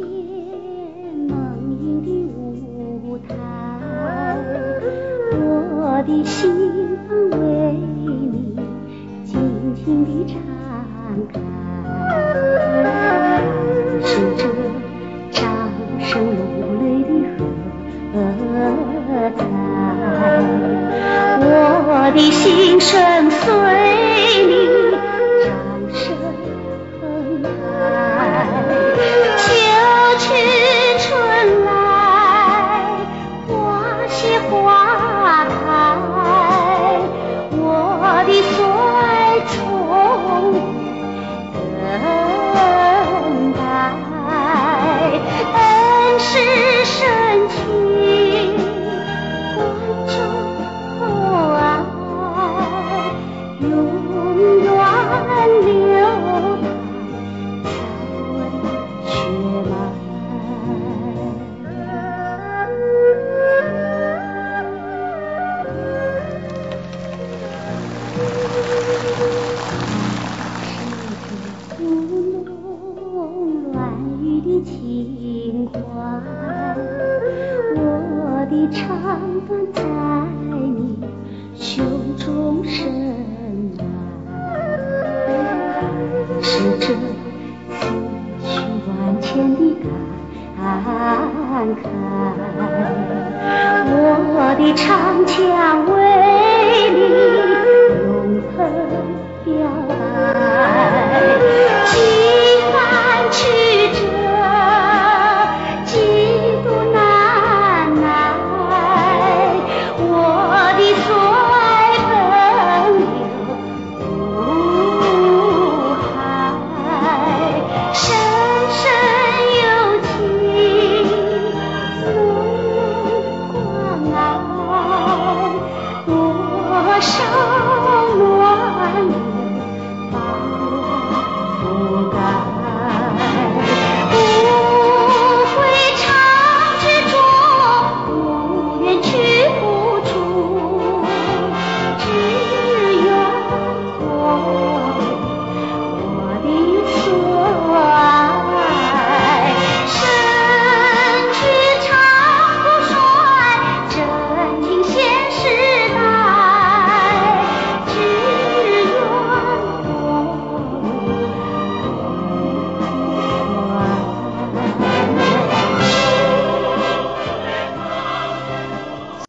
梦云的舞台，我的心为你尽情地敞开，感受着掌声如雷的喝彩，我的心声随。永远流淌在我的血脉。是这胡弄乱语的情怀，我的肠断在你胸中深是这思绪万千的感慨我的长江为手暖。